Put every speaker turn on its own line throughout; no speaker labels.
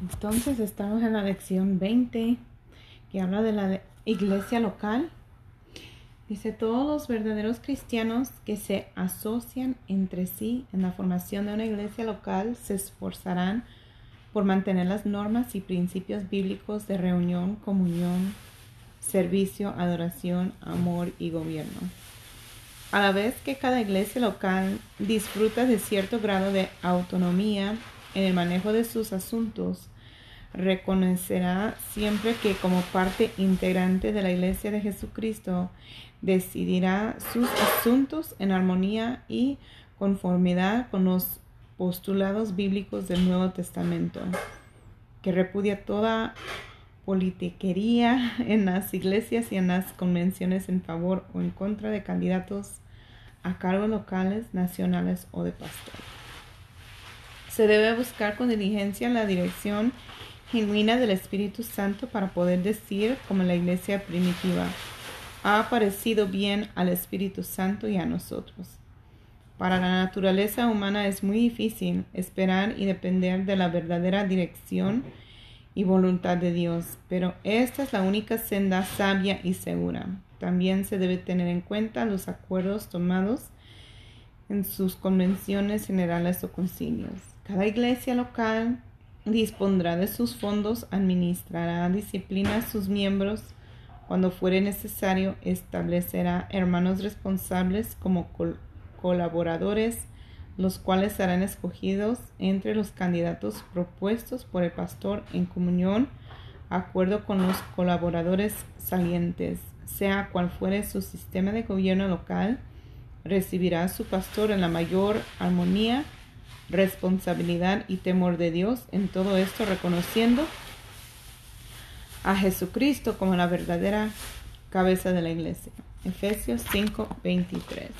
Entonces estamos en la lección 20 que habla de la iglesia local. Dice, todos los verdaderos cristianos que se asocian entre sí en la formación de una iglesia local se esforzarán por mantener las normas y principios bíblicos de reunión, comunión, servicio, adoración, amor y gobierno. A la vez que cada iglesia local disfruta de cierto grado de autonomía en el manejo de sus asuntos, reconocerá siempre que como parte integrante de la Iglesia de Jesucristo decidirá sus asuntos en armonía y conformidad con los postulados bíblicos del Nuevo Testamento, que repudia toda politiquería en las iglesias y en las convenciones en favor o en contra de candidatos a cargos locales, nacionales o de pastor. Se debe buscar con diligencia la dirección genuina del Espíritu Santo para poder decir, como la iglesia primitiva, ha aparecido bien al Espíritu Santo y a nosotros. Para la naturaleza humana es muy difícil esperar y depender de la verdadera dirección y voluntad de Dios, pero esta es la única senda sabia y segura. También se debe tener en cuenta los acuerdos tomados en sus convenciones generales o concilios. Cada iglesia local dispondrá de sus fondos, administrará disciplina a sus miembros. Cuando fuere necesario, establecerá hermanos responsables como colaboradores, los cuales serán escogidos entre los candidatos propuestos por el pastor en comunión, acuerdo con los colaboradores salientes, sea cual fuere su sistema de gobierno local, recibirá a su pastor en la mayor armonía responsabilidad y temor de Dios en todo esto, reconociendo a Jesucristo como la verdadera cabeza de la iglesia. Efesios 5, 23.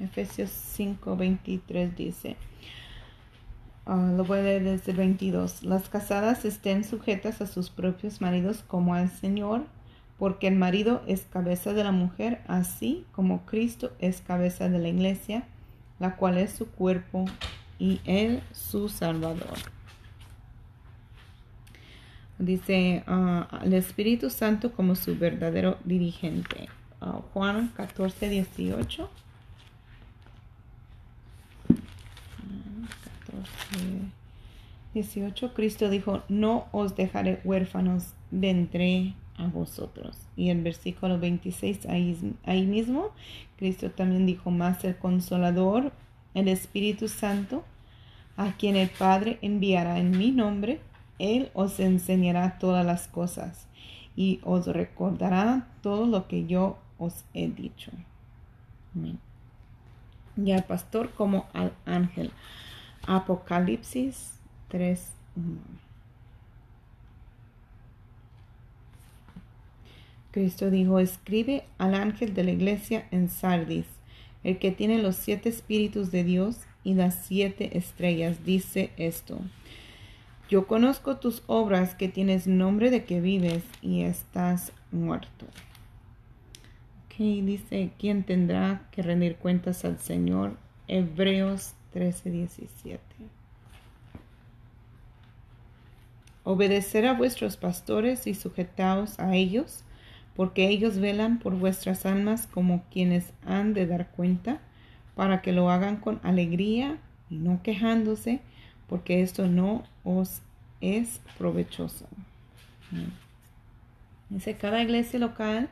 Efesios 5, 23 dice, Ah, lo voy a leer desde el 22. Las casadas estén sujetas a sus propios maridos como al Señor, porque el marido es cabeza de la mujer, así como Cristo es cabeza de la iglesia, la cual es su cuerpo y él su Salvador. Dice ah, el Espíritu Santo como su verdadero dirigente. Ah, Juan 14, 18. 18, Cristo dijo, no os dejaré huérfanos, vendré a vosotros. Y el versículo 26, ahí, ahí mismo, Cristo también dijo, más el consolador, el Espíritu Santo, a quien el Padre enviará en mi nombre, Él os enseñará todas las cosas y os recordará todo lo que yo os he dicho. Y al pastor como al ángel. Apocalipsis 3. Cristo dijo, escribe al ángel de la iglesia en Sardis, el que tiene los siete espíritus de Dios y las siete estrellas, dice esto. Yo conozco tus obras que tienes nombre de que vives y estás muerto. Ok, dice, ¿quién tendrá que rendir cuentas al Señor? Hebreos 13, 17. Obedecer a vuestros pastores y sujetaos a ellos, porque ellos velan por vuestras almas como quienes han de dar cuenta, para que lo hagan con alegría y no quejándose, porque esto no os es provechoso. Dice, cada iglesia local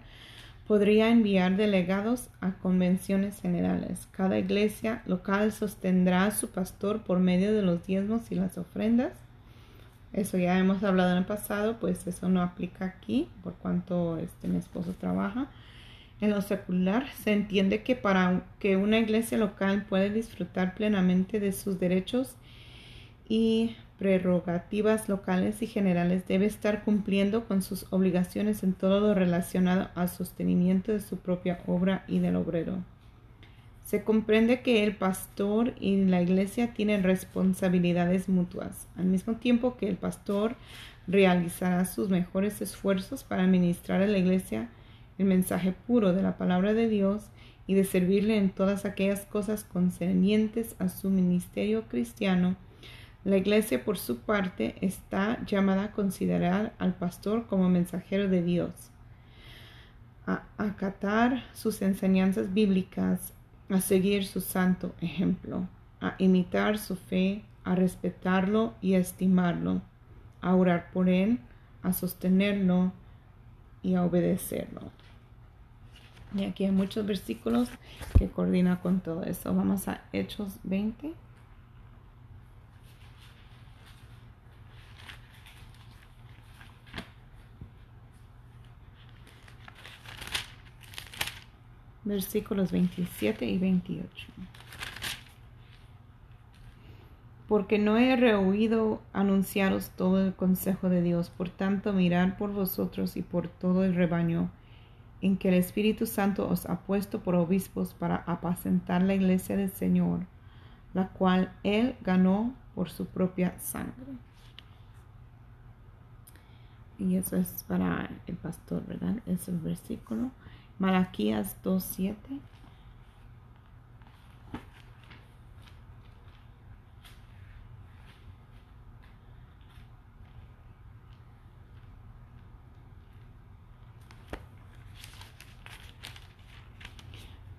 podría enviar delegados a convenciones generales. Cada iglesia local sostendrá a su pastor por medio de los diezmos y las ofrendas. Eso ya hemos hablado en el pasado, pues eso no aplica aquí por cuanto este, mi esposo trabaja. En lo secular se entiende que para que una iglesia local pueda disfrutar plenamente de sus derechos y prerrogativas locales y generales debe estar cumpliendo con sus obligaciones en todo lo relacionado al sostenimiento de su propia obra y del obrero. Se comprende que el pastor y la iglesia tienen responsabilidades mutuas, al mismo tiempo que el pastor realizará sus mejores esfuerzos para administrar a la iglesia el mensaje puro de la palabra de Dios y de servirle en todas aquellas cosas concernientes a su ministerio cristiano, la iglesia por su parte está llamada a considerar al pastor como mensajero de Dios, a acatar sus enseñanzas bíblicas, a seguir su santo ejemplo, a imitar su fe, a respetarlo y a estimarlo, a orar por él, a sostenerlo y a obedecerlo. Y aquí hay muchos versículos que coordinan con todo eso. Vamos a Hechos 20. Versículos 27 y 28. Porque no he rehuido anunciaros todo el consejo de Dios, por tanto mirad por vosotros y por todo el rebaño en que el Espíritu Santo os ha puesto por obispos para apacentar la iglesia del Señor, la cual Él ganó por su propia sangre. Y eso es para el pastor, ¿verdad? Es el versículo. Malaquías 2.7.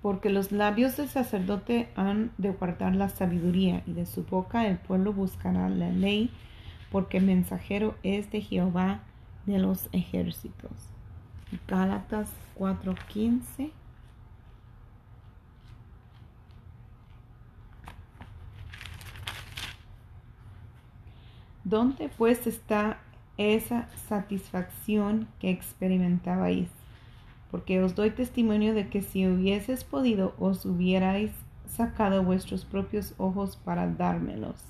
porque los labios del sacerdote han de guardar la sabiduría, y de su boca el pueblo buscará la ley, porque mensajero es de Jehová de los ejércitos. Gálatas 4:15. ¿Dónde pues está esa satisfacción que experimentabais? porque os doy testimonio de que si hubieses podido, os hubierais sacado vuestros propios ojos para dármelos.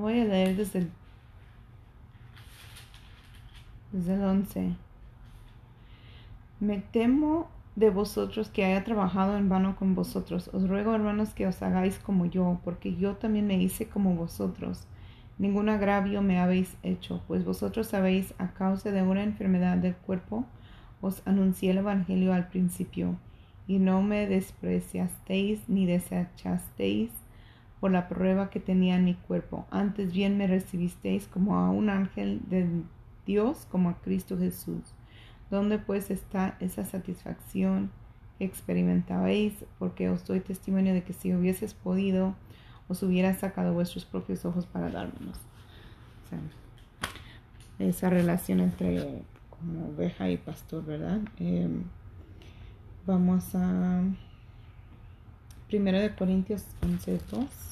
Voy a leer desde el, desde el 11. Me temo de vosotros que haya trabajado en vano con vosotros. Os ruego, hermanos, que os hagáis como yo, porque yo también me hice como vosotros. Ningún agravio me habéis hecho, pues vosotros sabéis, a causa de una enfermedad del cuerpo, os anuncié el Evangelio al principio, y no me despreciasteis ni desechasteis por la prueba que tenía en mi cuerpo. Antes bien me recibisteis como a un ángel de Dios, como a Cristo Jesús ¿Dónde pues está esa satisfacción que experimentabais? Porque os doy testimonio de que si hubieses podido, os hubiera sacado vuestros propios ojos para dármelos. esa relación entre como oveja y pastor, ¿verdad? Em, vamos a 1 de Corintios 11, 2.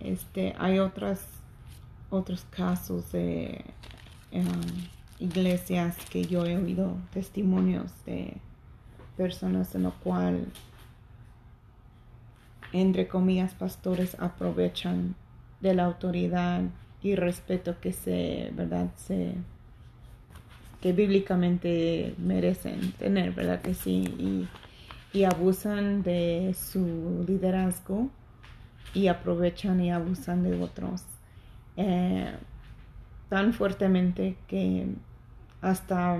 este, hay otras, otros casos de iglesias que yo he oído testimonios de personas en lo cual, entre comillas, pastores aprovechan de la autoridad y respeto que se, ¿verdad? Se, que bíblicamente merecen tener, ¿verdad? Que sí, y, y abusan de su liderazgo y aprovechan y abusan de otros eh, tan fuertemente que hasta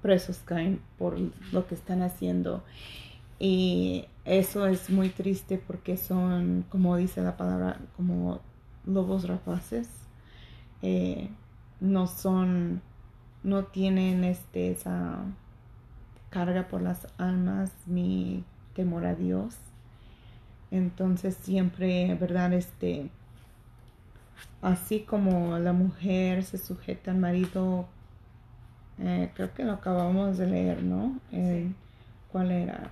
presos caen por lo que están haciendo. Y eso es muy triste porque son, como dice la palabra, como lobos rapaces. Eh, no son, no tienen este, esa carga por las almas ni temor a Dios. Entonces siempre, ¿verdad? Este, así como la mujer se sujeta al marido, eh, creo que lo acabamos de leer, ¿no? ¿Cuál era?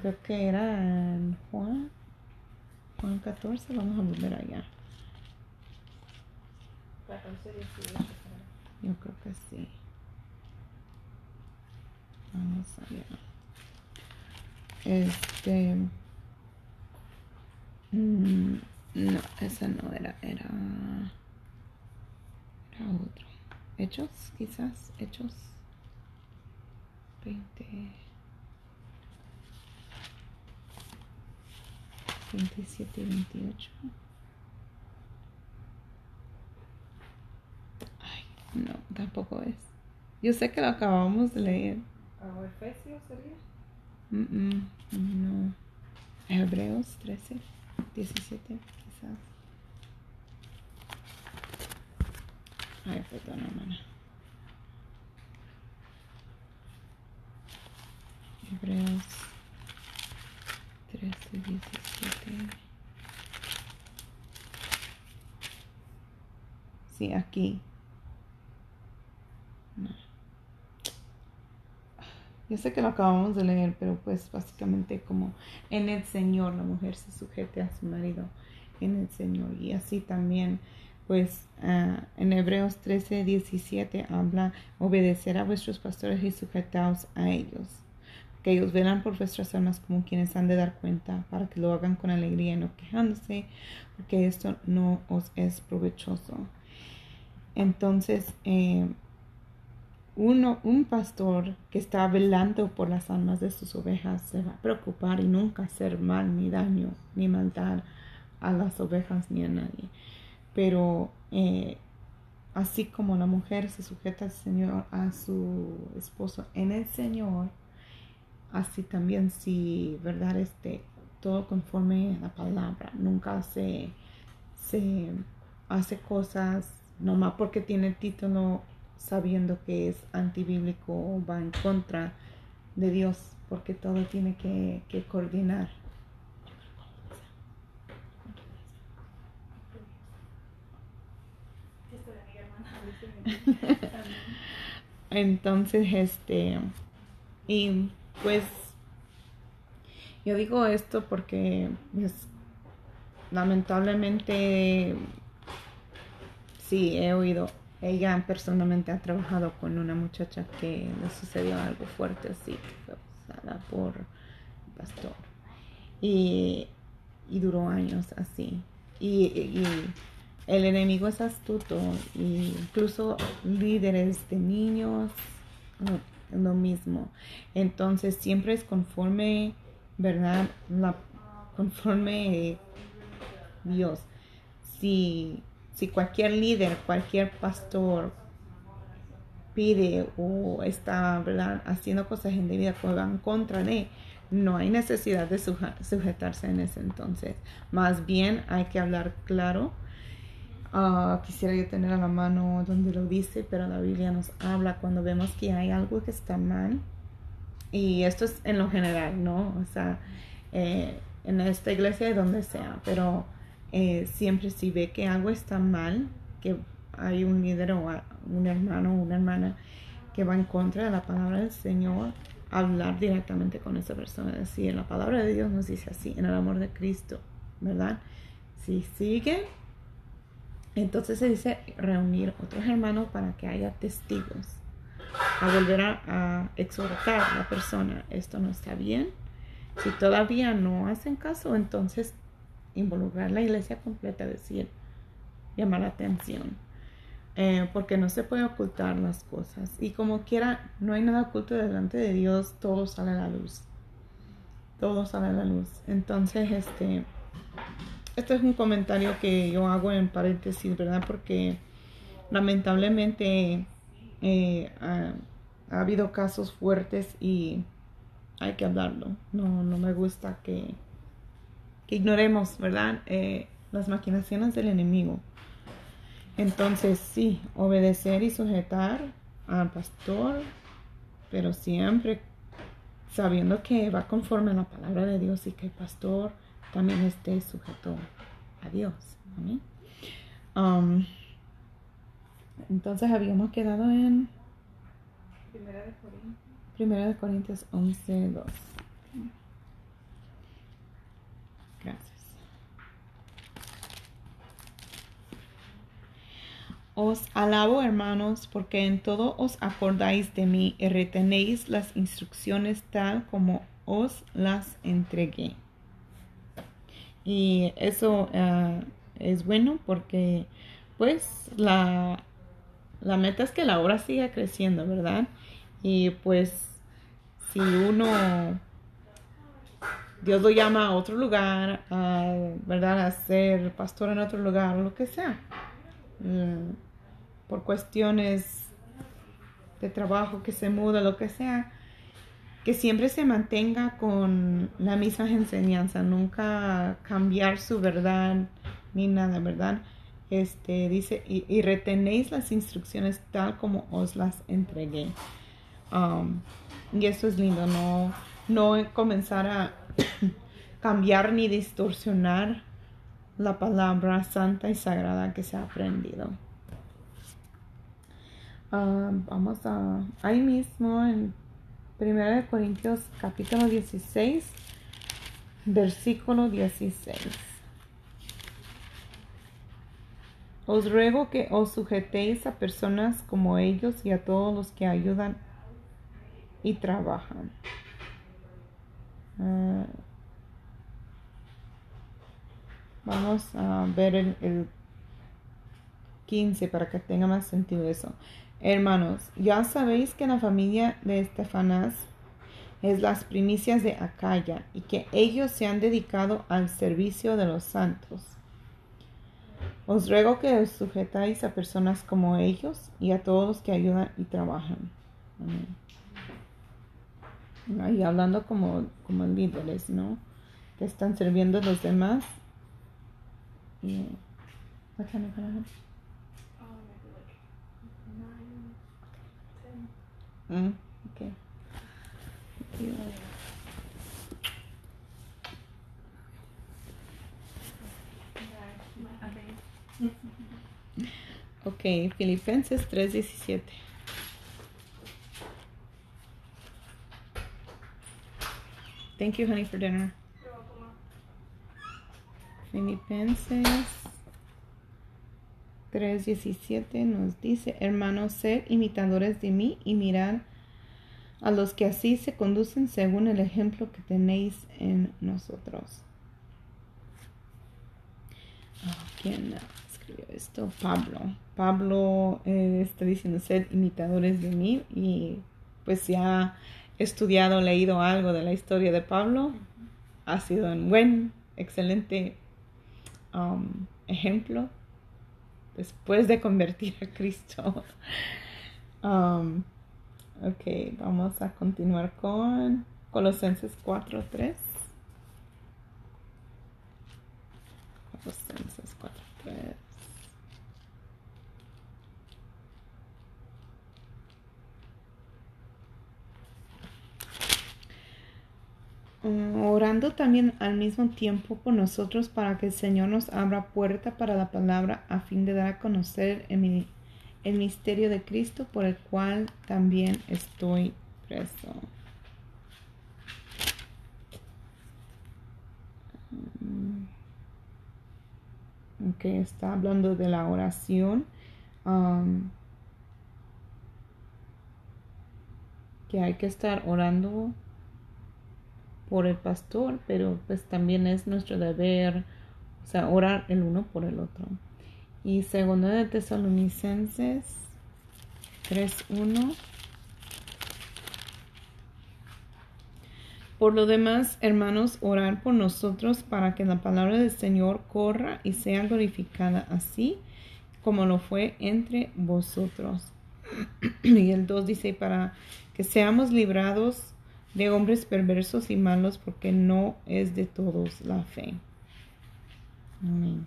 creo que era en Juan, Juan 14, vamos a volver allá. 14, 18. Yo creo que sí. Vamos allá. Este. mm, no, esa no era. Era. Era otro. Hechos, quizás. Hechos. 20. 27 y 28. Ay, no, tampoco es. Yo sé que lo acabamos de leer.
¿A Efesios sería?
Mm, mm, no. Hebreos 13, 17, quizás. Ay, perdón, hermana. Hebreos 13, 17. Sí, aquí. Yo sé que lo acabamos de leer, pero pues básicamente como en el Señor la mujer se sujete a su marido en el Señor. Y así también, pues ah, en Hebreos 13, 17 habla obedecer a vuestros pastores y sujetaos a ellos. Que ellos velan por vuestras almas como quienes han de dar cuenta, para que lo hagan con alegría y no quejándose, porque esto no os es provechoso. Entonces, eh, uno, un pastor que está velando por las almas de sus ovejas se va a preocupar y nunca hacer mal ni daño ni maldad a las ovejas ni a nadie. Pero eh, así como la mujer se sujeta al Señor, a su esposo en el Señor, así también si, ¿verdad? Este, todo conforme a la palabra, nunca se, se hace cosas nomás porque tiene título sabiendo que es antibíblico o va en contra de Dios, porque todo tiene que, que coordinar. Entonces, este, y pues yo digo esto porque pues, lamentablemente sí he oído ella personalmente ha trabajado con una muchacha que le sucedió algo fuerte así, que fue abusada por el pastor. Y, y duró años así. Y, y, el enemigo es astuto, incluso líderes de niños, lo, mismo. Entonces siempre es conforme, ¿verdad? Conforme Dios. Si si cualquier líder, cualquier pastor pide o está ¿verdad? haciendo cosas indebidas que van contra de, no hay necesidad de sujetarse en ese entonces. Más bien hay que hablar claro. Ah, quisiera yo tener a la mano donde lo dice, pero la Biblia nos habla cuando vemos que hay algo que está mal. Y esto es en lo general, ¿no? O sea, eh, en esta iglesia donde sea, pero eh, siempre si ve que algo está mal, que hay un líder o un hermano o una hermana que va en contra de la palabra del Señor, hablar directamente con esa persona, decir, la palabra de Dios nos dice así, en el amor de Cristo, ¿verdad? Si sigue, entonces se dice reunir otros hermanos para que haya testigos, a volver a, a exhortar a la persona, esto no está bien. Si todavía no hacen caso, entonces involucrar la iglesia completa, decir, llamar la atención. Eh, porque no se puede ocultar las cosas. Y como quiera, no hay nada oculto delante de Dios, todo sale a la luz. Todo sale a la luz. Entonces, este, este es un comentario que yo hago en paréntesis, ¿verdad? Porque lamentablemente eh, ha, ha, habido casos fuertes y hay que hablarlo. No, no me gusta que que ignoremos, ¿verdad? Eh, las maquinaciones del enemigo. Entonces, sí, obedecer y sujetar al pastor, pero siempre sabiendo que va conforme a la palabra de Dios y que el pastor también esté sujeto a Dios. Um, entonces habíamos quedado en
Primera de Corintios.
Primera de Corintios 11, 2. Gracias. Os alabo, hermanos, porque en todo os acordáis de mí y retenéis las instrucciones tal como os las entregué. Y eso eh, es bueno porque pues la, la meta es que la obra siga creciendo, ¿verdad? Y pues si uno, Dios lo llama a otro lugar, ¿verdad? A ser pastor en otro lugar, lo que sea. Mm, por cuestiones de trabajo, que se muda, lo que sea, que siempre se mantenga con la misma enseñanza, nunca cambiar su verdad ni nada, ¿verdad? Este dice, y, retenéis las instrucciones tal como os las entregué. Um, y eso es lindo, no, no comenzar a cambiar ni distorsionar la palabra santa y sagrada que se ha aprendido. Ah, vamos a ahí mismo en 1 Corintios capítulo 16, versículo 16. Os ruego que os sujetéis a personas como ellos y a todos los que ayudan y trabajan. Ah, vamos a ver el, el 15 para que tenga más sentido eso. Hermanos, ya sabéis que la familia de Estefanás es las primicias de Acaya y que ellos se han dedicado al servicio de los santos. Os ruego que os sujetáis a personas como ellos y a todos los que ayudan y trabajan. Ahí hablando como, como líderes, ¿no? Que están sirviendo a los demás. Mm, okay. Ok, Filipenses 3:17. Thank you, honey, for dinner. Filipenses 3:17 nos dice, hermanos, sed imitadores de mí y mirad a los que así se conducen según el ejemplo que tenéis en nosotros. Ah, ¿Quién escribió esto? Pablo. Pablo eh, está diciendo, sed imitadores de mí y pues ya he estudiado, leído algo de la historia de Pablo. Ha sido un buen, excelente um, ejemplo después de convertir a Cristo. Um, ok, vamos a continuar con Colosenses 4.3. Colosenses 4.3. orando también al mismo tiempo por nosotros para que el Señor nos abra puerta para la palabra a fin de dar a conocer el, el misterio de Cristo por el cual también estoy preso. Mm, ok, está hablando de la oración. Um, que hay que estar orando por el pastor, pero pues también es nuestro deber, o sea, orar el uno por el otro. Y segundo de Tesalonicenses 3.1. Por lo demás, hermanos, orar por nosotros para que la palabra del Señor corra y sea glorificada así como lo fue entre vosotros. y el 2 dice, para que seamos librados de hombres perversos y malos, porque no es de todos la fe. Amén.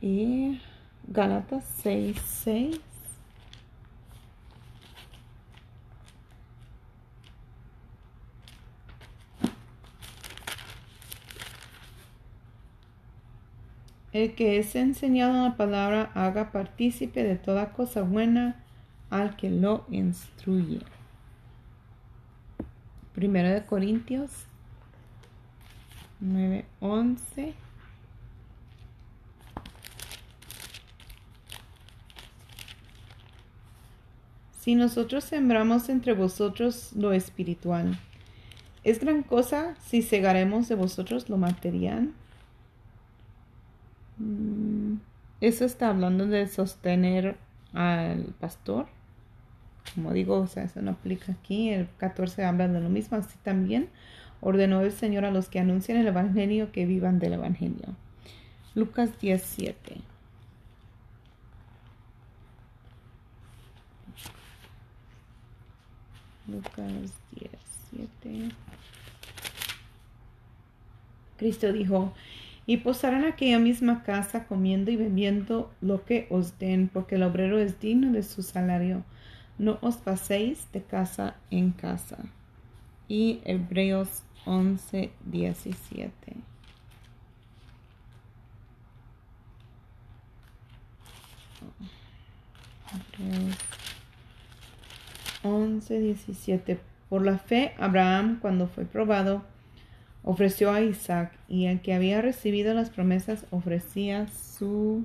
Y Galatas 6, 6. El que es enseñado la palabra haga partícipe de toda cosa buena al que lo instruye. Primero de Corintios 9, Si nosotros sembramos entre vosotros lo espiritual, ¿es gran cosa si cegaremos de vosotros lo material? Mm, eso está hablando de sostener al pastor. Como digo, o sea, eso no aplica aquí. El 14 habla de lo mismo. Así también ordenó el Señor a los que anuncian el Evangelio que vivan del Evangelio. Lucas 17. Lucas 17. Cristo dijo, y posarán aquella misma casa comiendo y bebiendo lo que os den, porque el obrero es digno de su salario. No os paséis de casa en casa. Y Hebreos 11, 17. Hebreos 11, 17. Por la fe, Abraham, cuando fue probado, ofreció a Isaac, y el que había recibido las promesas ofrecía su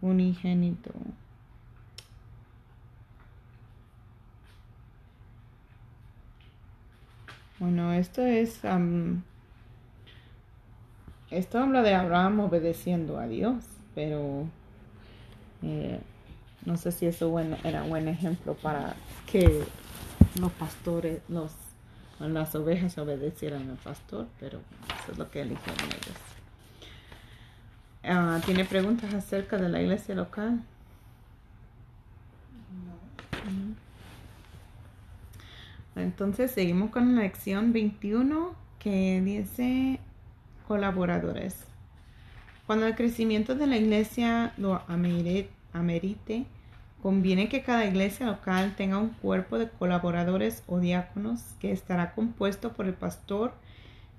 unigénito. Bueno, esto es... esto habla de Abraham obedeciendo a Dios, pero eh, no sé si eso bueno, era buen ejemplo para que los pastores, los las ovejas obedecieran al pastor, pero eso es lo que eligieron ellos. Ah, ¿Tiene preguntas acerca de la iglesia local? No. Entonces seguimos con la lección 21 que dice colaboradores. Cuando el crecimiento de la iglesia lo amerite, Conviene que cada iglesia local tenga un cuerpo de colaboradores o diáconos que estará compuesto por el pastor,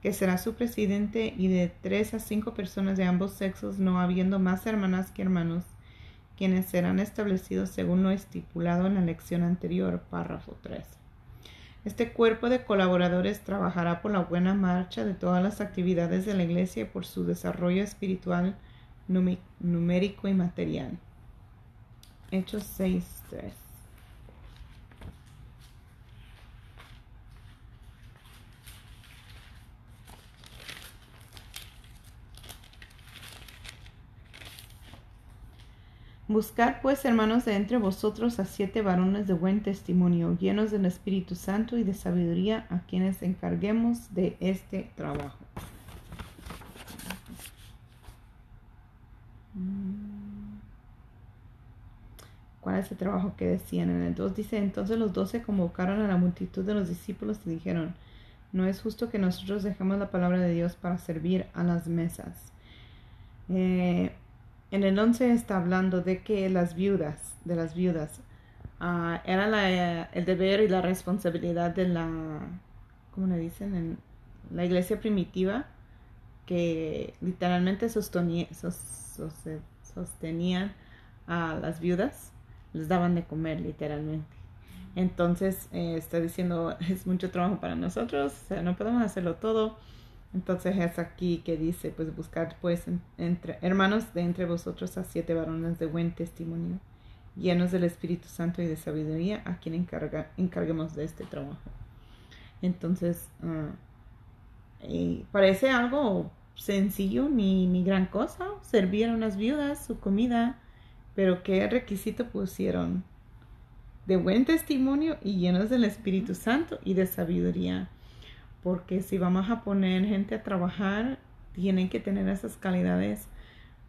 que será su presidente, y de tres a cinco personas de ambos sexos, no habiendo más hermanas que hermanos, quienes serán establecidos según lo estipulado en la lección anterior, párrafo 3. Este cuerpo de colaboradores trabajará por la buena marcha de todas las actividades de la iglesia y por su desarrollo espiritual, numérico y material. Hechos 6, 3. Buscad pues, hermanos, de entre vosotros a siete varones de buen testimonio, llenos del Espíritu Santo y de sabiduría, a quienes encarguemos de este trabajo. ¿Cuál es el trabajo que decían? En el 2 dice, entonces los doce convocaron a la multitud de los discípulos y dijeron, no es justo que nosotros dejemos la palabra de Dios para servir a las mesas. Eh, en el 11 está hablando de que las viudas, de las viudas, uh, era la, el deber y la responsabilidad de la, ¿cómo le dicen? En la iglesia primitiva, que literalmente sostenía, sostenían a las viudas les daban de comer literalmente. Entonces eh, está diciendo, es mucho trabajo para nosotros, o sea, no podemos hacerlo todo. Entonces es aquí que dice, pues buscar pues entre hermanos de entre vosotros a siete varones de buen testimonio, llenos del Espíritu Santo y de sabiduría, a quien encarga, encarguemos de este trabajo. Entonces, ah, parece algo sencillo, ni, ni gran cosa, servir a unas viudas su comida, pero ¿qué requisito pusieron? De buen testimonio y llenos del Espíritu Santo y de sabiduría. Porque si vamos a poner gente a trabajar, tienen que tener esas calidades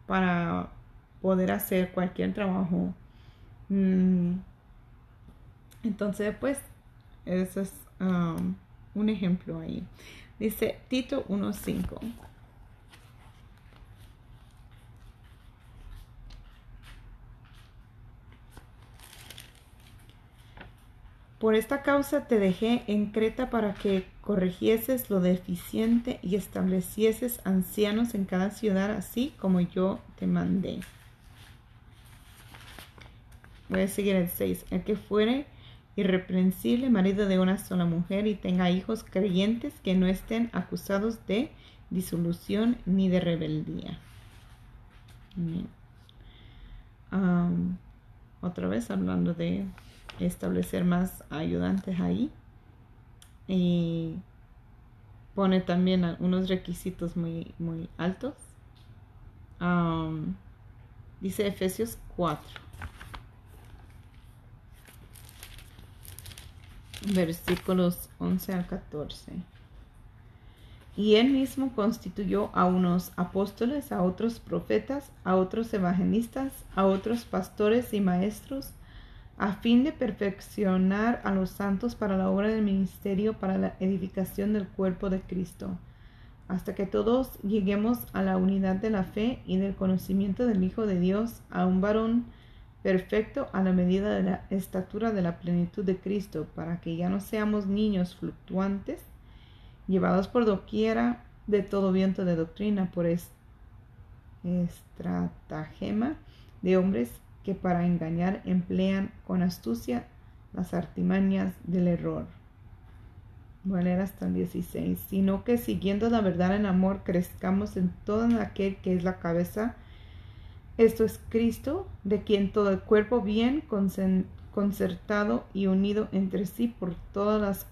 para poder hacer cualquier trabajo. Mm. Entonces, pues, eso es um, un ejemplo ahí. Dice Tito 1.5. Por esta causa te dejé en Creta para que corrigieses lo deficiente y establecieses ancianos en cada ciudad, así como yo te mandé. Voy a seguir el 6. El que fuere irreprensible, marido de una sola mujer, y tenga hijos creyentes que no estén acusados de disolución ni de rebeldía. otra vez hablando de establecer más ayudantes ahí. Y pone también unos requisitos muy, muy altos. Dice Efesios 4. Versículos 11 al 14. Y él mismo constituyó a unos apóstoles, a otros profetas, a otros evangelistas, a otros pastores y maestros, a fin de perfeccionar a los santos para la obra del ministerio, para la edificación del cuerpo de Cristo, hasta que todos lleguemos a la unidad de la fe y del conocimiento del Hijo de Dios, a un varón perfecto a la medida de la estatura de la plenitud de Cristo, para que ya no seamos niños fluctuantes, llevados por doquiera de todo viento de doctrina, por estratagema de hombres que para engañar emplean con astucia las artimañas del error. Voy a leer hasta el 16. Sino que siguiendo la verdad en amor crezcamos en todo aquel que es la cabeza. Esto es Cristo, de quien todo el cuerpo bien concertado y unido entre sí por todas las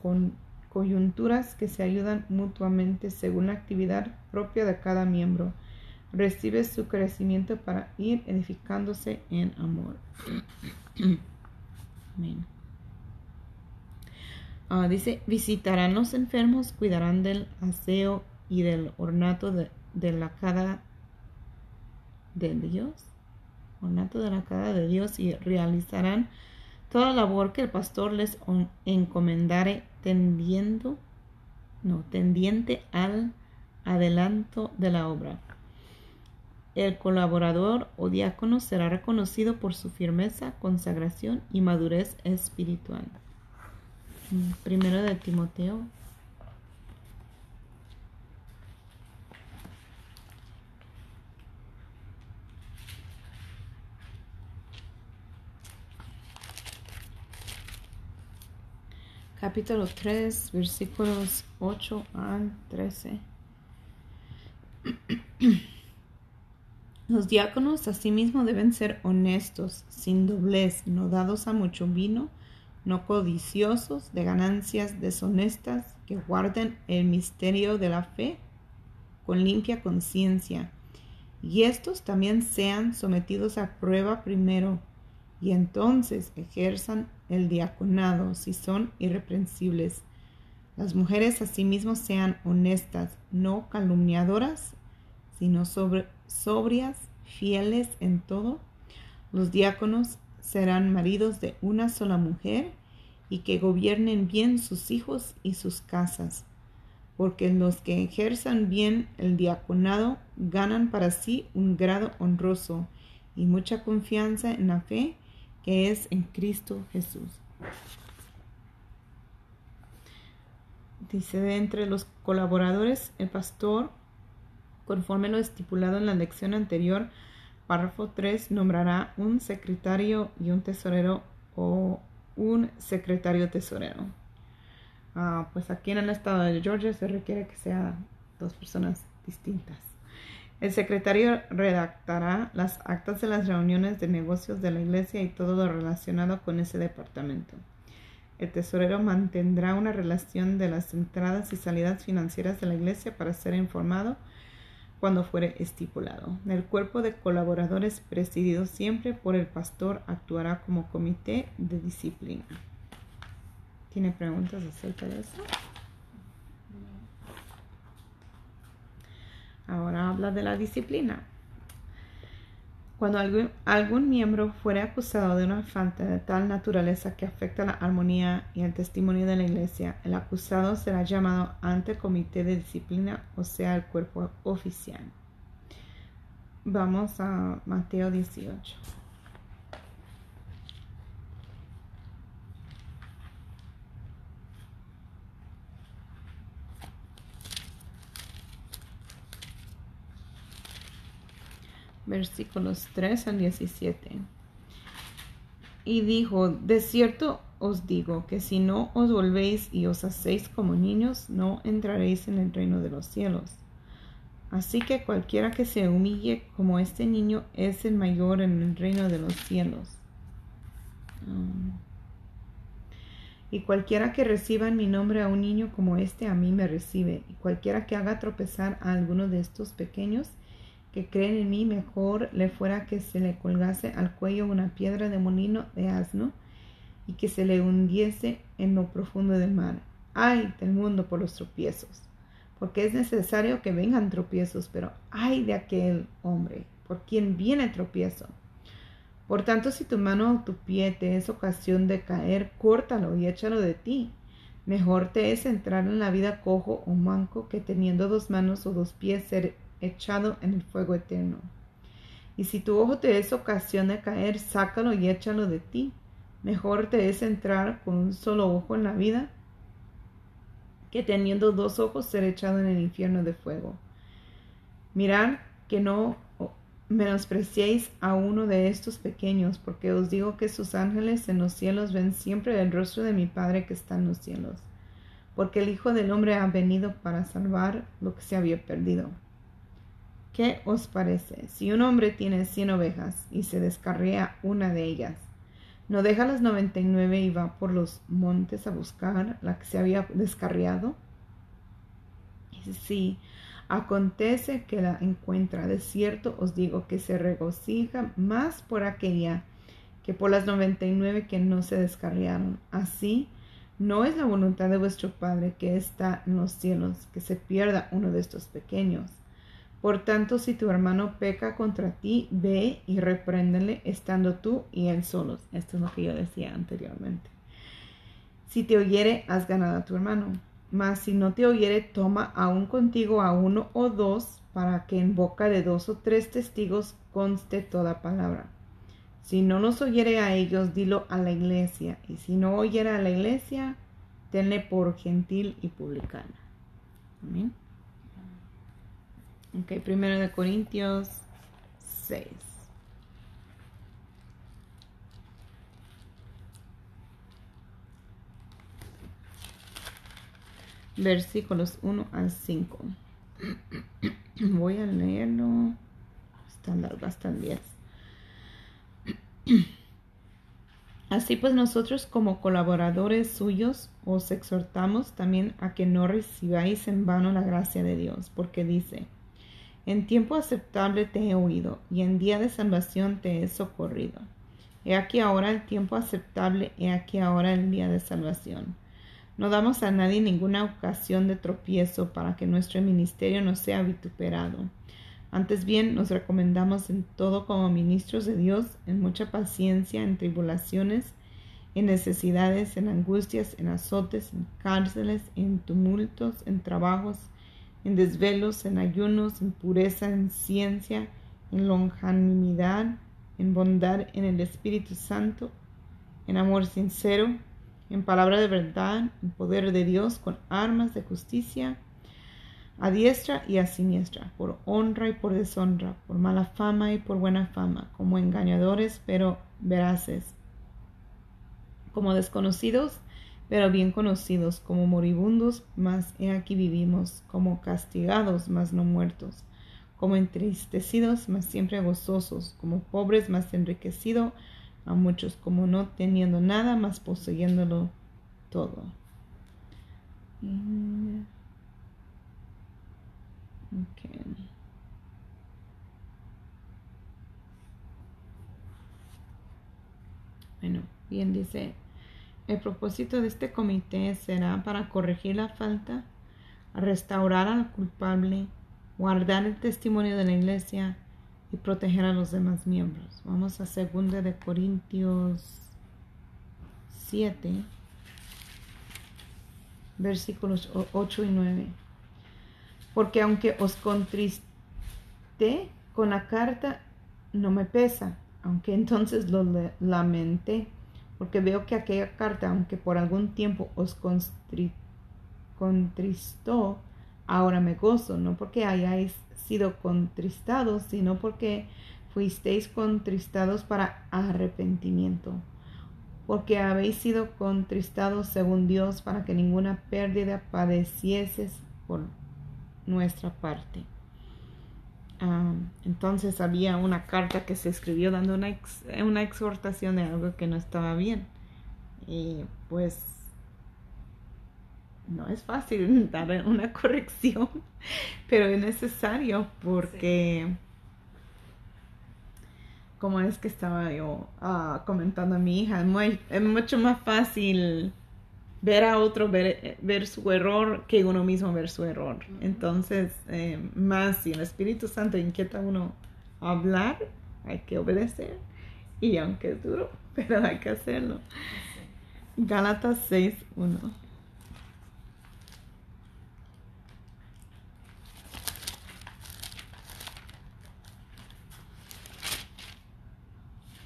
coyunturas que se ayudan mutuamente según la actividad propia de cada miembro, recibe su crecimiento para ir edificándose en amor. Amén. Ah, dice, visitarán los enfermos, cuidarán del aseo y del ornato de, la cara de Dios, ornato de la cara de Dios y realizarán toda la labor que el pastor les encomendare tendiendo, no, tendiente al adelanto de la obra. El colaborador o diácono será reconocido por su firmeza, consagración y madurez espiritual. Mm, primero de Timoteo capítulo 3, versículos 8 al 13. Los diáconos asimismo deben ser honestos, sin doblez, no dados a mucho vino, no codiciosos de ganancias deshonestas, que guarden el misterio de la fe con limpia conciencia. Y estos también sean sometidos a prueba primero, y entonces ejerzan el diaconado si son irreprensibles. Las mujeres asimismo sean honestas, no calumniadoras, sino sobrias, fieles en todo. Los diáconos serán maridos de una sola mujer y que gobiernen bien sus hijos y sus casas, porque los que ejerzan bien el diaconado ganan para sí un grado honroso y mucha confianza en la fe que es en Cristo Jesús. Dice de entre los colaboradores, el pastor, conforme lo estipulado en la lección anterior, párrafo 3, nombrará un secretario y un tesorero o un secretario tesorero. Ah, pues aquí en el estado de Georgia se requiere que sean dos personas distintas. El secretario redactará las actas de las reuniones de negocios de la iglesia y todo lo relacionado con ese departamento. El tesorero mantendrá una relación de las entradas y salidas financieras de la iglesia para ser informado cuando fuere estipulado. El cuerpo de colaboradores presidido siempre por el pastor actuará como comité de disciplina. ¿Tiene preguntas acerca de eso? Ahora habla de la disciplina. Cuando algún, miembro fuere acusado de una falta de tal naturaleza que afecta la armonía y el testimonio de la iglesia, el acusado será llamado ante el comité de disciplina, o sea, el cuerpo oficial. Vamos a Mateo 18. Versículos 3 al 17. Y dijo, de cierto os digo que si no os volvéis y os hacéis como niños, no entraréis en el reino de los cielos. Así que cualquiera que se humille como este niño es el mayor en el reino de los cielos. Um, Y cualquiera que reciba en mi nombre a un niño como este, a mí me recibe. Y cualquiera que haga tropezar a alguno de estos pequeños que creen en mí, mejor le fuera que se le colgase al cuello una piedra de molino de asno y que se le hundiese en lo profundo del mar. Ay del mundo por los tropiezos, porque es necesario que vengan tropiezos, pero ay de aquel hombre por quien viene tropiezo. Por tanto, si tu mano o tu pie te es ocasión de caer, córtalo y échalo de ti. Mejor te es entrar en la vida cojo o manco que teniendo dos manos o dos pies ser echado en el fuego eterno. Y si tu ojo te es ocasión de caer, sácalo y échalo de ti. Mejor te es entrar con un solo ojo en la vida que teniendo dos ojos ser echado en el infierno de fuego. Mirad que no menospreciéis a uno de estos pequeños, porque os digo que sus ángeles en los cielos ven siempre el rostro de mi Padre que está en los cielos, porque el Hijo del Hombre ha venido para salvar lo que se había perdido. ¿Qué os parece? Si un hombre tiene cien ovejas y se descarría una de ellas, ¿no deja las noventa y nueve y va por los montes a buscar la que se había descarriado? Sí, Acontece que la encuentra. De cierto os digo que se regocija más por aquella que por las noventa y nueve que no se descarriaron. Así, no es la voluntad de vuestro Padre que está en los cielos, que se pierda uno de estos pequeños. Por tanto, si tu hermano peca contra ti, ve y repréndele estando tú y él solos. Esto es lo que yo decía anteriormente. Si te oyere, has ganado a tu hermano. Mas si no te oyere, toma aún contigo a uno o dos, para que en boca de dos o tres testigos conste toda palabra. Si no los oyere a ellos, dilo a la iglesia. Y si no oyere a la iglesia, tenle por gentil y publicana. Amén. Ok, primero de Corintios 6. versículos 1 al 5. Voy a leerlo. Están largas, están 10. Así pues nosotros como colaboradores suyos os exhortamos también a que no recibáis en vano la gracia de Dios, porque dice, en tiempo aceptable te he oído y en día de salvación te he socorrido. He aquí ahora el tiempo aceptable, he aquí ahora el día de salvación. No damos a nadie ninguna ocasión de tropiezo para que nuestro ministerio no sea vituperado. Antes bien, nos recomendamos en todo como ministros de Dios, en mucha paciencia, en tribulaciones, en necesidades, en angustias, en azotes, en cárceles, en tumultos, en trabajos, en desvelos, en ayunos, en pureza, en ciencia, en longanimidad, en bondad, en el Espíritu Santo, en amor sincero, en palabra de verdad, en poder de Dios, con armas de justicia, a diestra y a siniestra, por honra y por deshonra, por mala fama y por buena fama, como engañadores pero veraces, como desconocidos pero bien conocidos, como moribundos, mas he aquí vivimos, como castigados, mas no muertos, como entristecidos, mas siempre gozosos, como pobres, mas enriquecidos, a muchos como no teniendo nada más poseyéndolo todo. Bueno, bien dice, el propósito de este comité será para corregir la falta, restaurar al culpable, guardar el testimonio de la iglesia, y proteger a los demás miembros. Vamos a 2 de Corintios 7, versículos 8 y 9. Porque aunque os contristé con la carta, no me pesa, aunque entonces lo lamenté, porque veo que aquella carta, aunque por algún tiempo os contristó, ahora me gozo, no porque hayáis sido contristados, sino porque fuisteis contristados para arrepentimiento, porque habéis sido contristados según Dios para que ninguna pérdida padecieses por nuestra parte. Entonces había una carta que se escribió dando una, una exhortación de algo que no estaba bien. Y pues no es fácil dar una corrección, pero es necesario porque, como es que estaba yo ah, comentando a mi hija, muy- es mucho más fácil ver a otro ver, ver su error que uno mismo ver su error. Entonces, eh, más si el Espíritu Santo inquieta a uno a hablar, hay que obedecer. Y aunque es duro, pero hay que hacerlo. Gálatas 6, 1.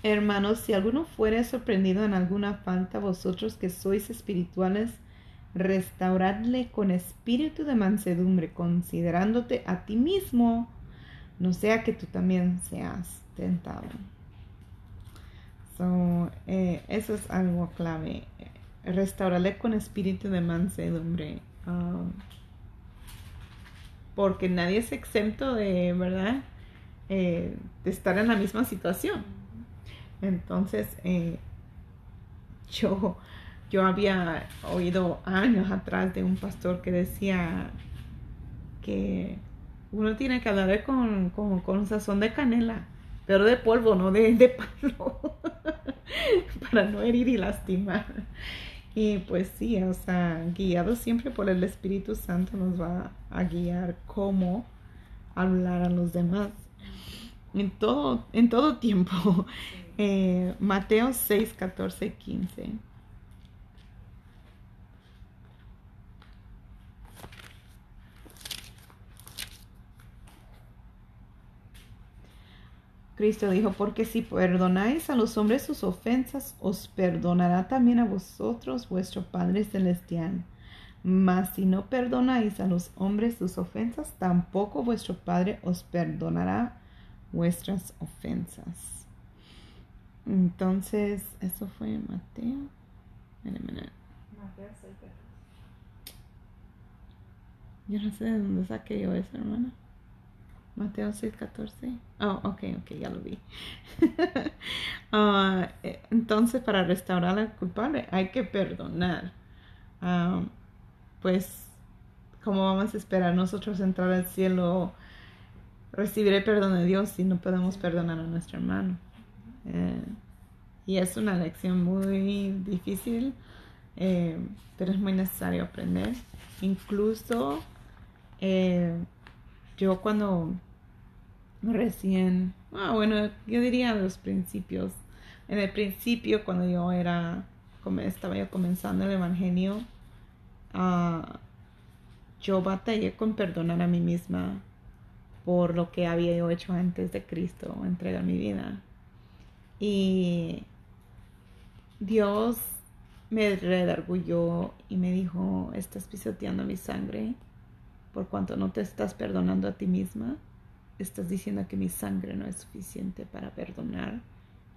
Hermanos, si alguno fuere sorprendido en alguna falta, vosotros que sois espirituales, restauradle con espíritu de mansedumbre, considerándote a ti mismo, no sea que tú también seas tentado. So, eh, eso es algo clave. Restaurarle con espíritu de mansedumbre. um, porque nadie es exento de, ¿verdad? Eh, de estar en la misma situación. Entonces, eh, yo, yo había oído años atrás de un pastor que decía que uno tiene que hablar con, con, con sazón de canela, pero de polvo, no de, de palo, para no herir y lastimar. Y pues sí, o sea, guiado siempre por el Espíritu Santo nos va a guiar cómo hablar a los demás. En todo, en todo tiempo. Eh, Mateo 6, 14, 15. Cristo dijo, porque si perdonáis a los hombres sus ofensas, os perdonará también a vosotros vuestro Padre Celestial. Mas si no perdonáis a los hombres sus ofensas, tampoco vuestro Padre os perdonará vuestras ofensas. Entonces, eso fue Mateo. Wait a minute.
Mateo 6, 14.
Yo no sé de dónde saqué yo eso, hermana. Mateo 6, 14. Oh, ok, ok, ya lo vi. Eh, entonces, para restaurar al culpable hay que perdonar. Ah, pues, ¿cómo vamos a esperar nosotros entrar al cielo, recibir el perdón de Dios si no podemos perdonar a nuestro hermano? Eh, y es una lección muy difícil, eh, pero es muy necesario aprender. Incluso eh, yo cuando recién, ah, bueno, yo diría los principios. En el principio, cuando yo era, estaba yo comenzando el evangelio, ah, yo batallé con perdonar a mí misma por lo que había yo hecho antes de Cristo, entregar mi vida. Y Dios me redargulló y me dijo, estás pisoteando mi sangre por cuanto no te estás perdonando a ti misma. Estás diciendo que mi sangre no es suficiente para perdonar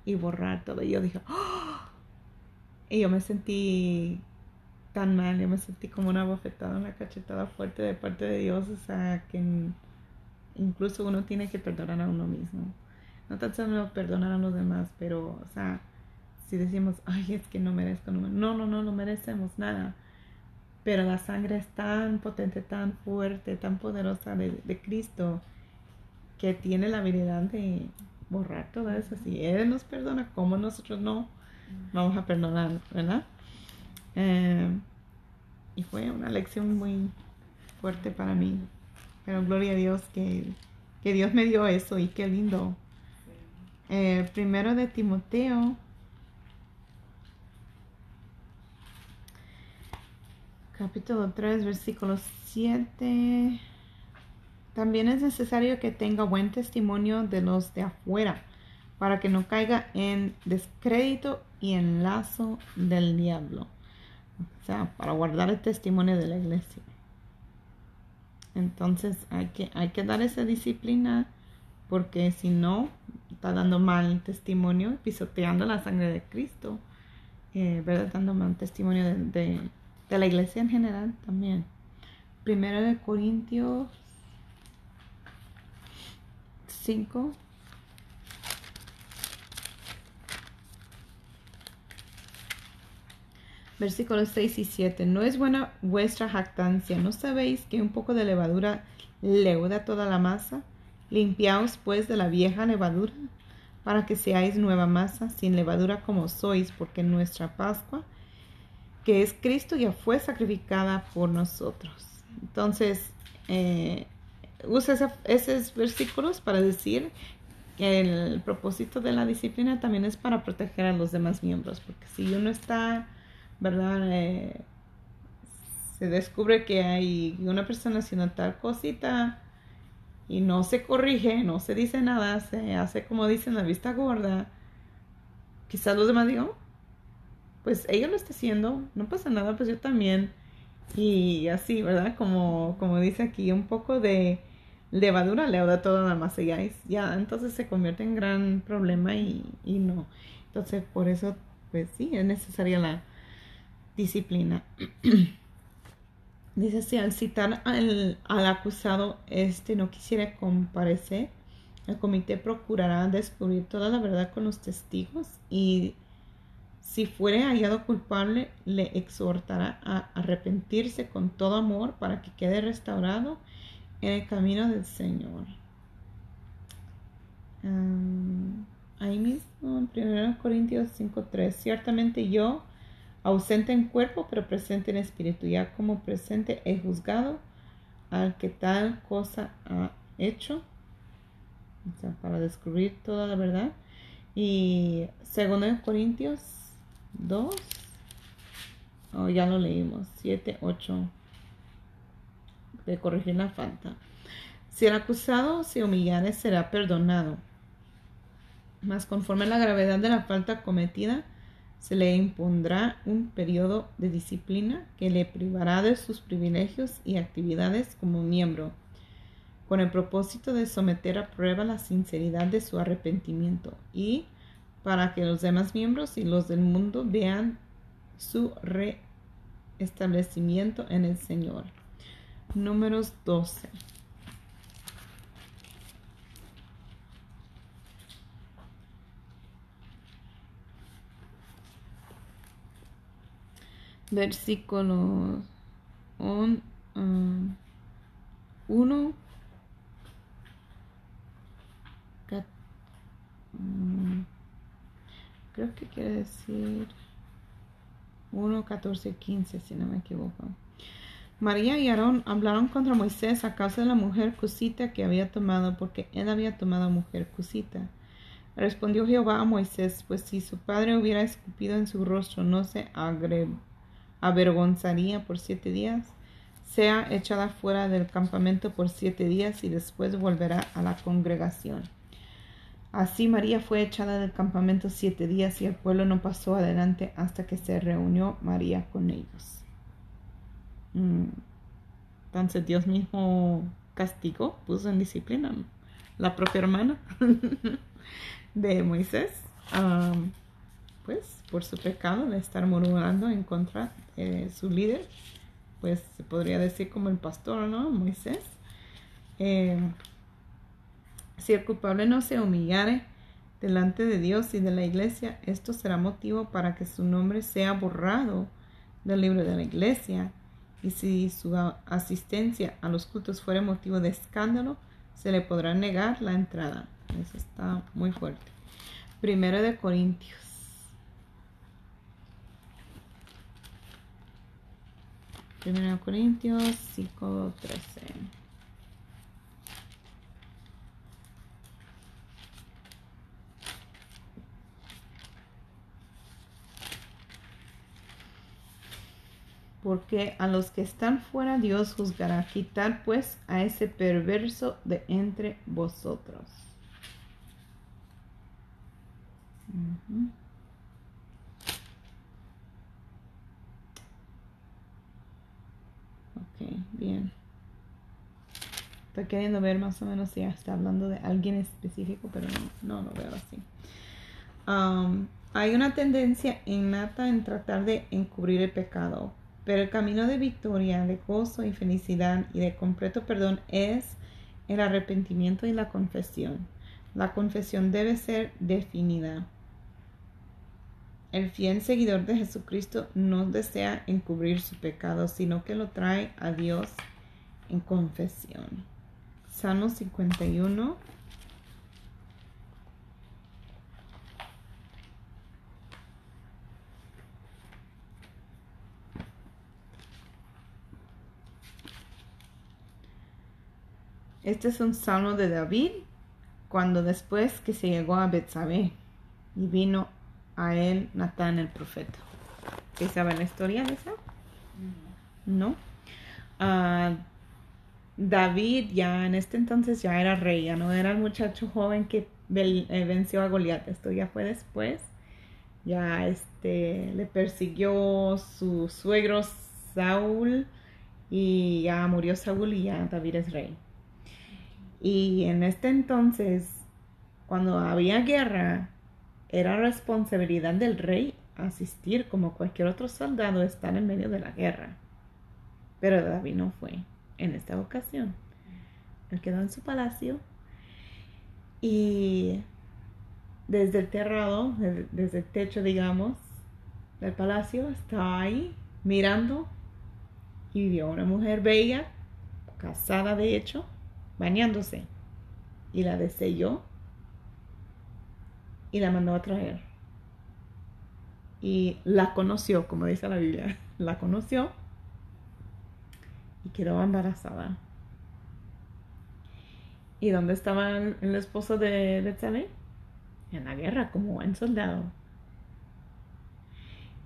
y borrar todo. Y yo dije, ¡Oh! y yo me sentí tan mal, yo me sentí como una bofetada, una cachetada fuerte de parte de Dios, o sea, que incluso uno tiene que perdonar a uno mismo. No tan solo perdonar a los demás, pero, o sea, si decimos, ay, es que no merezco, no, no, no, no, no merecemos nada. Pero la sangre es tan potente, tan fuerte, tan poderosa de, Cristo, que tiene la habilidad de borrar todo eso. Si Él nos perdona, como nosotros no vamos a perdonar, ¿verdad? Eh, y fue una lección muy fuerte para mí. Pero gloria a Dios que, que Dios me dio eso y qué lindo. Eh, primero de Timoteo. Capítulo 3, versículo 7. También es necesario que tenga buen testimonio de los de afuera, para que no caiga en descrédito y en lazo del diablo. O sea, para guardar el testimonio de la iglesia. Entonces hay que, hay que dar esa disciplina, porque si no, está dando mal testimonio, pisoteando la sangre de Cristo, eh, ¿verdad? Dando mal testimonio de, de, de la iglesia en general también. Primero de Corintios 5. Versículos 6 y 7. No es buena vuestra jactancia. ¿No sabéis que un poco de levadura leuda toda la masa? Limpiaos pues de la vieja levadura para que seáis nueva masa, sin levadura como sois, porque nuestra Pascua, que es Cristo, ya fue sacrificada por nosotros. Entonces, eh, usa esos versículos para decir que el propósito de la disciplina también es para proteger a los demás miembros, porque si uno está, ¿verdad? Eh, se descubre que hay una persona haciendo tal cosita y no se corrige, no se dice nada, se hace como dicen la vista gorda, quizás los demás digan, pues ella lo está haciendo, no pasa nada, pues yo también. Y así, ¿verdad? Como, como dice aquí, un poco de levadura leuda toda la masa ya, ya entonces se convierte en gran problema y, y no. Entonces, por eso, pues sí, es necesaria la disciplina. Dice si al citar al, al, acusado este no quisiera comparecer, el comité procurará descubrir toda la verdad con los testigos y si fuere hallado culpable, le exhortará a arrepentirse con todo amor para que quede restaurado en el camino del Señor. ahí mismo, en 1 Corintios 5.3, ciertamente yo, ausente en cuerpo, pero presente en espíritu, ya como presente he juzgado al que tal cosa ha hecho, o sea, para descubrir toda la verdad. Y 2 Corintios 2, oh, ya lo leímos, 7, 8 de corregir la falta. Si el acusado se humillare, será perdonado. Mas conforme a la gravedad de la falta cometida, se le impondrá un periodo de disciplina que le privará de sus privilegios y actividades como miembro, con el propósito de someter a prueba la sinceridad de su arrepentimiento y para que los demás miembros y los del mundo vean su reestablecimiento en el Señor. Números 12. Versículos 1. Uh, mm, creo que quiere decir 1, 14, 15, si no me equivoco. María y Aarón hablaron contra Moisés a causa de la mujer cusita que había tomado, porque él había tomado mujer cusita. Respondió Jehová a Moisés, pues si su padre hubiera escupido en su rostro, no se avergonzaría por siete días. Sea echada fuera del campamento por siete días y después volverá a la congregación. Así María fue echada del campamento siete días y el pueblo no pasó adelante hasta que se reunió María con ellos. Mm. Entonces Dios mismo castigó, puso en disciplina la propia hermana de Moisés, pues por su pecado de estar murmurando en contra de su líder, pues se podría decir como el pastor, ¿no? Moisés. Eh, si el culpable no se humillare delante de Dios y de la iglesia, esto será motivo para que su nombre sea borrado del libro de la iglesia y si su asistencia a los cultos fuera motivo de escándalo, se le podrá negar la entrada. Eso está muy fuerte. Primero de Corintios. Primero de Corintios 5, 13. porque a los que están fuera Dios juzgará. Quitar pues a ese perverso de entre vosotros. Bien. Estoy queriendo ver más o menos si está hablando de alguien específico, pero no, no lo veo así. Um, hay una tendencia innata en tratar de encubrir el pecado, pero el camino de victoria, de gozo y felicidad y de completo perdón es el arrepentimiento y la confesión. La confesión debe ser definida. El fiel seguidor de Jesucristo no desea encubrir su pecado, sino que lo trae a Dios en confesión. Salmo 51. Este es un salmo de David cuando después que se llegó a Betsabé y vino a él Natán el profeta. ¿Qué sabe la historia de esa? No. Ah, David ya en este entonces ya era rey, ya no era el muchacho joven que eh, venció a Goliat. Esto ya fue después. Ya este le persiguió su suegro Saúl y ya murió Saúl y ya David es rey. Y en este entonces, cuando había guerra, era responsabilidad del rey asistir como cualquier otro soldado, estar en medio de la guerra. Pero David no fue en esta ocasión. Él quedó en su palacio y desde el terrado, desde el techo, digamos, del palacio, estaba ahí mirando y vio a una mujer bella, casada de hecho, bañándose. Y la deselló y la mandó a traer. Y la conoció, como dice la Biblia, la conoció y quedó embarazada. ¿Y dónde estaba el, esposo de Betsabé? En la guerra, como buen soldado.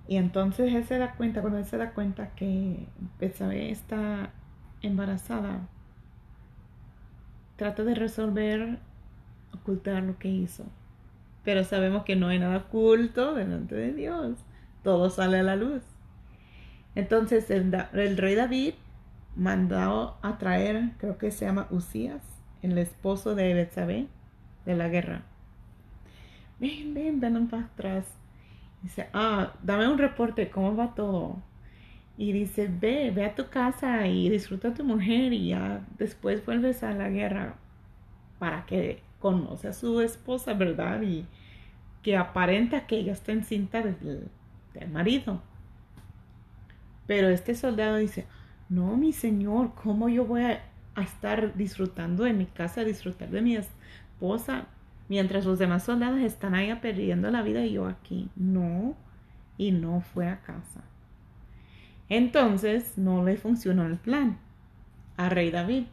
Y entonces él se da cuenta, cuando él se da cuenta que Betsabé está embarazada, trata de resolver ocultar lo que hizo. Pero sabemos que no hay nada oculto delante de Dios. Todo sale a la luz. Entonces el, rey David mandó a traer, creo que se llama Usías, el esposo de Betsabé, de la guerra. Ven, ven, ven para atrás. Dice, ah, dame un reporte, ¿cómo va todo? Y dice, ve, ve a tu casa y disfruta a tu mujer y ya después vuelves a la guerra para que conoce a su esposa, ¿verdad? Y que aparenta que ella está encinta del, del marido. Pero este soldado dice, no, mi señor, ¿cómo yo voy a, estar disfrutando en mi casa, disfrutar de mi esposa, mientras los demás soldados están ahí perdiendo la vida y yo aquí? No, y no fue a casa. Entonces no le funcionó el plan a Rey David.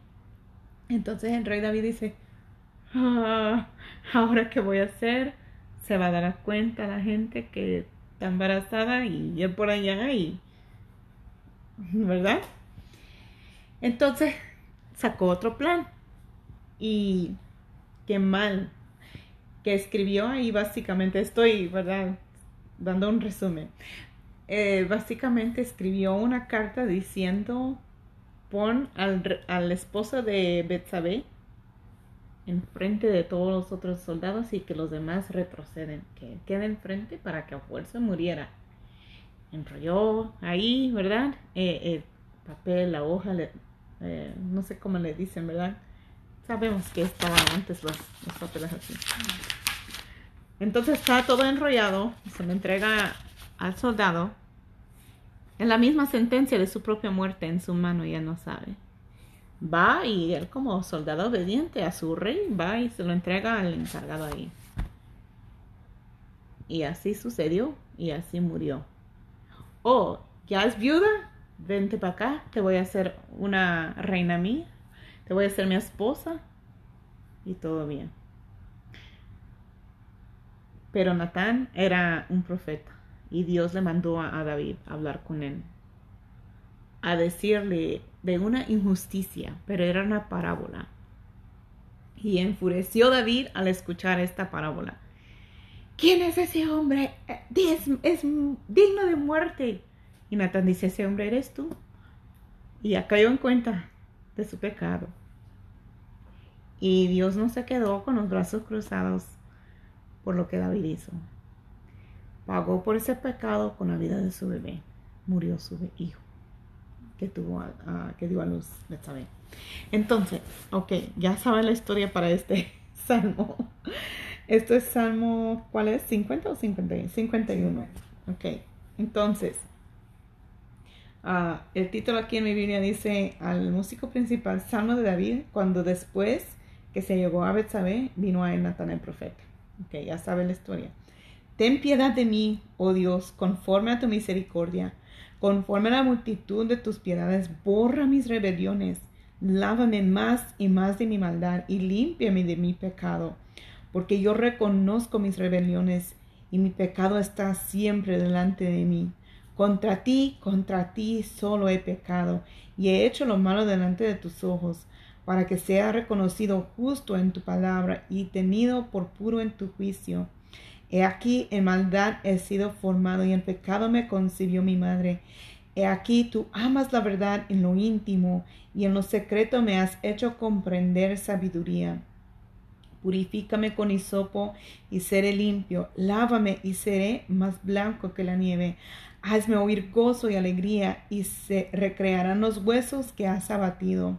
Entonces el Rey David dice, ah, ahora qué voy a hacer, se va a dar cuenta la gente que está embarazada y yo por allá y, ¿verdad? Entonces sacó otro plan y qué mal que escribió ahí básicamente estoy, ¿verdad? Dando un resumen. Eh, básicamente escribió una carta diciendo, pon al, esposo de Betsabé enfrente de todos los otros soldados y que los demás retroceden, que quede enfrente para que a fuerza muriera. Enrolló ahí, ¿verdad? Eh, el papel, la hoja, eh, no sé cómo le dicen, ¿verdad? Sabemos que estaban antes los, los papeles así. Entonces está todo enrollado, se lo entrega al soldado en la misma sentencia de su propia muerte en su mano, ya no sabe. Va y él como soldado obediente a su rey, va y se lo entrega al encargado ahí. Y así sucedió y así murió. Oh, ¿ya es viuda? Vente para acá, te voy a hacer una reina mía, te voy a hacer mi esposa y todo bien. Pero Natán era un profeta y Dios le mandó a, David hablar con él, a decirle de una injusticia, pero era una parábola. Y enfureció David al escuchar esta parábola. ¿Quién es ese hombre? Es, es digno de muerte. Y Natán dice, ese hombre eres tú. Y ya cayó en cuenta de su pecado. Y Dios no se quedó con los brazos cruzados por lo que David hizo pagó por ese pecado con la vida de su bebé. Murió su hijo que tuvo que dio a luz Entonces, ok, ya saben la historia para este salmo. Esto es Salmo, ¿cuál es? ¿50 o 50? 51. Ok, entonces, ah, el título aquí en mi Biblia dice al músico principal, Salmo de David, cuando después que se llegó a Betsabé, vino a él Natán el profeta. Ok, ya sabe la historia. Ten piedad de mí, oh Dios, conforme a tu misericordia, conforme a la multitud de tus piedades, borra mis rebeliones, lávame más y más de mi maldad y límpiame de mi pecado, porque yo reconozco mis rebeliones y mi pecado está siempre delante de mí. Contra ti, contra ti solo he pecado y he hecho lo malo delante de tus ojos, para que sea reconocido justo en tu palabra y tenido por puro en tu juicio. He aquí en maldad he sido formado y en pecado me concibió mi madre. He aquí tú amas la verdad en lo íntimo y en lo secreto me has hecho comprender sabiduría. Purifícame con hisopo y seré limpio. Lávame y seré más blanco que la nieve. Hazme oír gozo y alegría y se recrearán los huesos que has abatido.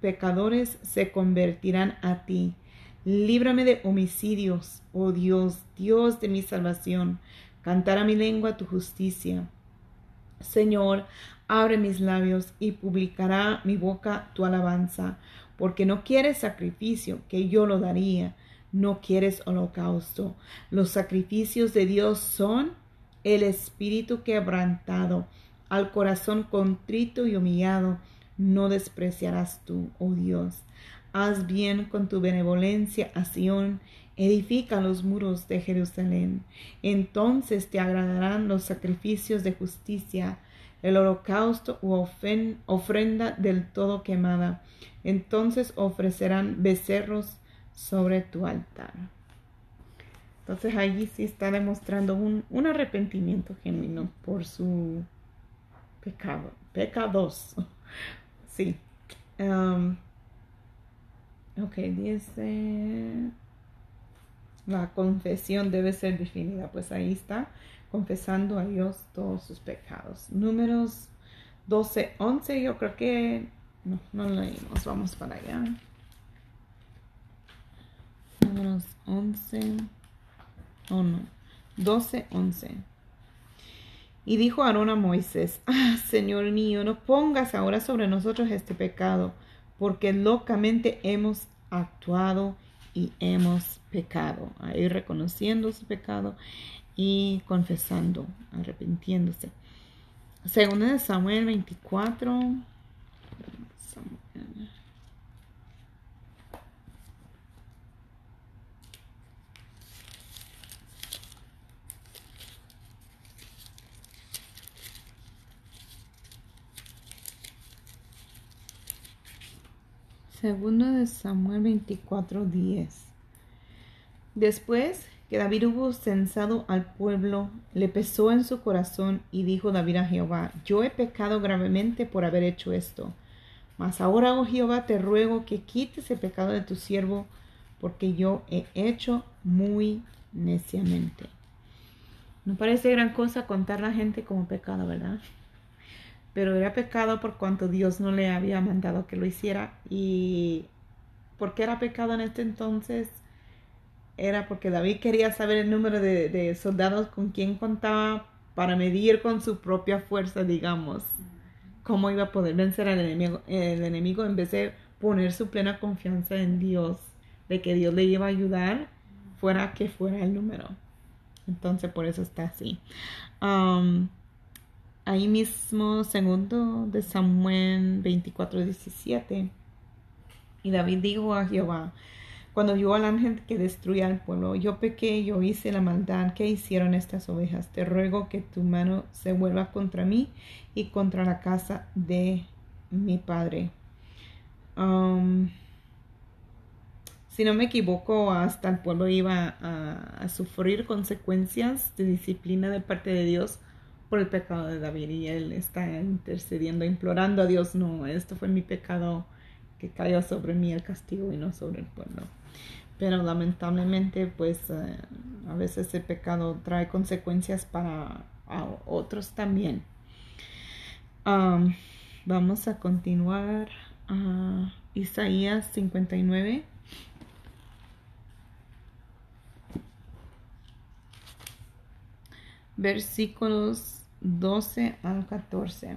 pecadores se convertirán a ti. Líbrame de homicidios, oh Dios, Dios de mi salvación. Cantará mi lengua tu justicia. Señor, abre mis labios y publicará mi boca tu alabanza, porque no quieres sacrificio, que yo lo daría, no quieres holocausto. Los sacrificios de Dios son el espíritu quebrantado, al corazón contrito y humillado no despreciarás tú, oh Dios. Haz bien con tu benevolencia a Sión, edifica los muros de Jerusalén. Entonces te agradarán los sacrificios de justicia, el holocausto u ofrenda del todo quemada. Entonces ofrecerán becerros sobre tu altar. Entonces allí sí está demostrando un, un arrepentimiento genuino por su pecado, pecados. Sí. Um, ok, dice... La confesión debe ser definida. Pues ahí está, confesando a Dios todos sus pecados. Números 12, 11, yo creo que... No, no leímos. Vamos para allá. Números 11. Oh, no. 12, 11. Y dijo Aarón a Moisés, ah, Señor mío, no pongas ahora sobre nosotros este pecado, porque locamente hemos actuado y hemos pecado. Ahí reconociendo su pecado y confesando, arrepintiéndose. Según de Samuel 24, Segundo de Samuel 24:10. Después que David hubo censado al pueblo, le pesó en su corazón y dijo David a Jehová, yo he pecado gravemente por haber hecho esto. Mas ahora, oh Jehová, te ruego que quites el pecado de tu siervo, porque yo he hecho muy neciamente. No parece gran cosa contar a la gente como pecado, ¿verdad? Pero era pecado por cuanto Dios no le había mandado que lo hiciera. ¿Y por qué era pecado en este entonces? Era porque David quería saber el número de, soldados con quien contaba para medir con su propia fuerza, digamos, cómo iba a poder vencer al enemigo, el enemigo en vez de poner su plena confianza en Dios, de que Dios le iba a ayudar, fuera que fuera el número. Entonces por eso está así. Um, ahí mismo, segundo de Samuel 24, 17. Y David dijo a Jehová, cuando vio al ángel que destruía al pueblo, yo pequé, yo hice la maldad que hicieron estas ovejas. Te ruego que tu mano se vuelva contra mí y contra la casa de mi padre. Um, si no me equivoco, hasta el pueblo iba a, a sufrir consecuencias de disciplina de parte de Dios por el pecado de David y él está intercediendo, implorando a Dios, no, esto fue mi pecado que cayó sobre mí el castigo y no sobre el pueblo. Pero lamentablemente, pues eh, a veces el pecado trae consecuencias para otros también. Um, vamos a continuar a Isaías 59. Versículos 12 al 14.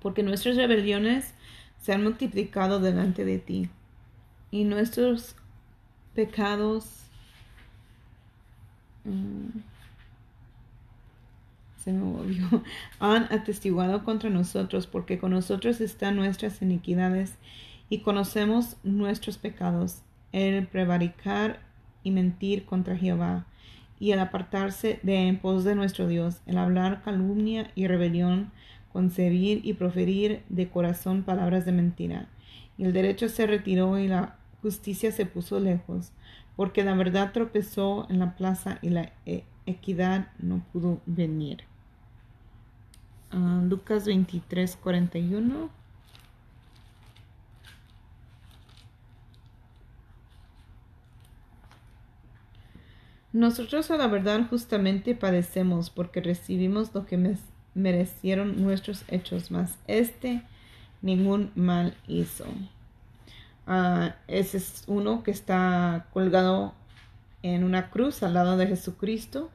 Porque nuestras rebeliones se han multiplicado delante de ti y nuestros pecados mm, se me volvió, han atestiguado contra nosotros, porque con nosotros están nuestras iniquidades y conocemos nuestros pecados, el prevaricar y mentir contra Jehová y el apartarse de en pos de nuestro Dios, el hablar calumnia y rebelión, concebir y proferir de corazón palabras de mentira. Y el derecho se retiró y la justicia se puso lejos, porque la verdad tropezó en la plaza y la e-, equidad no pudo venir. Uh, Lucas 23, 41. Nosotros a la verdad justamente padecemos porque recibimos lo que merecieron nuestros hechos, mas este ningún mal hizo. Uh, ese es uno que está colgado en una cruz al lado de Jesucristo,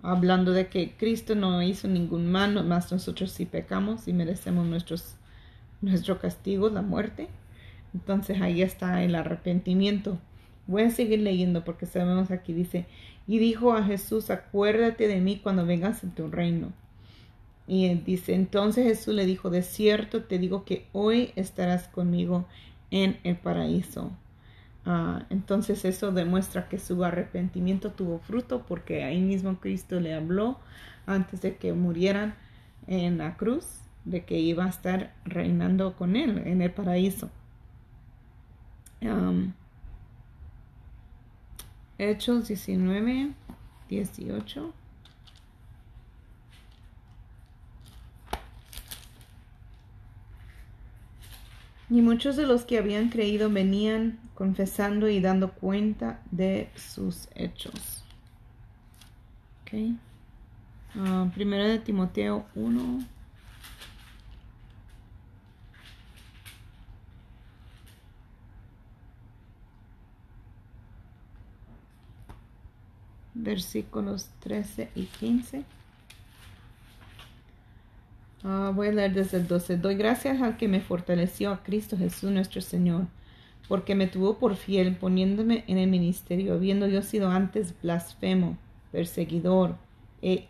hablando de que Cristo no hizo ningún mal, más nosotros sí pecamos y merecemos nuestros, nuestro castigo, la muerte. Entonces ahí está el arrepentimiento. Voy a seguir leyendo porque sabemos aquí dice, y dijo a Jesús, acuérdate de mí cuando vengas en tu reino. Y dice, entonces Jesús le dijo, de cierto te digo que hoy estarás conmigo en el paraíso. Ah, entonces eso demuestra que su arrepentimiento tuvo fruto porque ahí mismo Cristo le habló antes de que murieran en la cruz de que iba a estar reinando con él en el paraíso. Hechos 19, 18. Y muchos de los que habían creído venían confesando y dando cuenta de sus hechos. Okay. Uh, primero de Timoteo 1. Versículos 13 y 15. Ah, voy a leer desde el 12. Doy gracias al que me fortaleció a Cristo Jesús nuestro Señor, porque me tuvo por fiel poniéndome en el ministerio, habiendo yo sido antes blasfemo, perseguidor e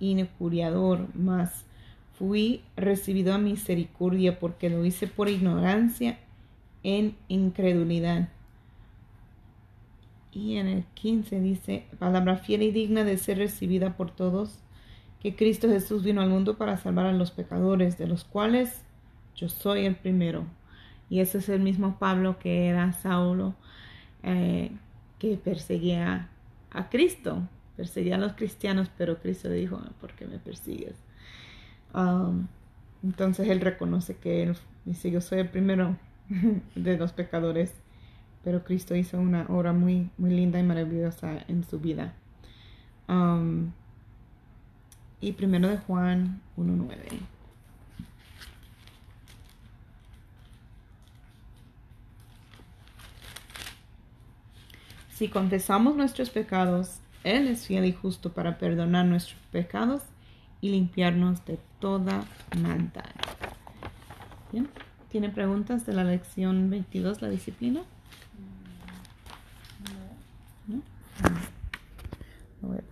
injuriador, mas fui recibido a misericordia porque lo hice por ignorancia en incredulidad y en el 15 dice, palabra fiel y digna de ser recibida por todos, que Cristo Jesús vino al mundo para salvar a los pecadores, de los cuales yo soy el primero. Y ese es el mismo Pablo que era Saulo, eh, que perseguía a Cristo, perseguía a los cristianos, pero Cristo le dijo, ¿por qué me persigues? Um, entonces él reconoce que él dice, yo soy el primero de los pecadores pero Cristo hizo una obra muy, muy linda y maravillosa en su vida. Um, y primero de Juan 1.9. Si confesamos nuestros pecados, Él es fiel y justo para perdonar nuestros pecados y limpiarnos de toda maldad. ¿Tiene preguntas de la lección 22, la disciplina? All right.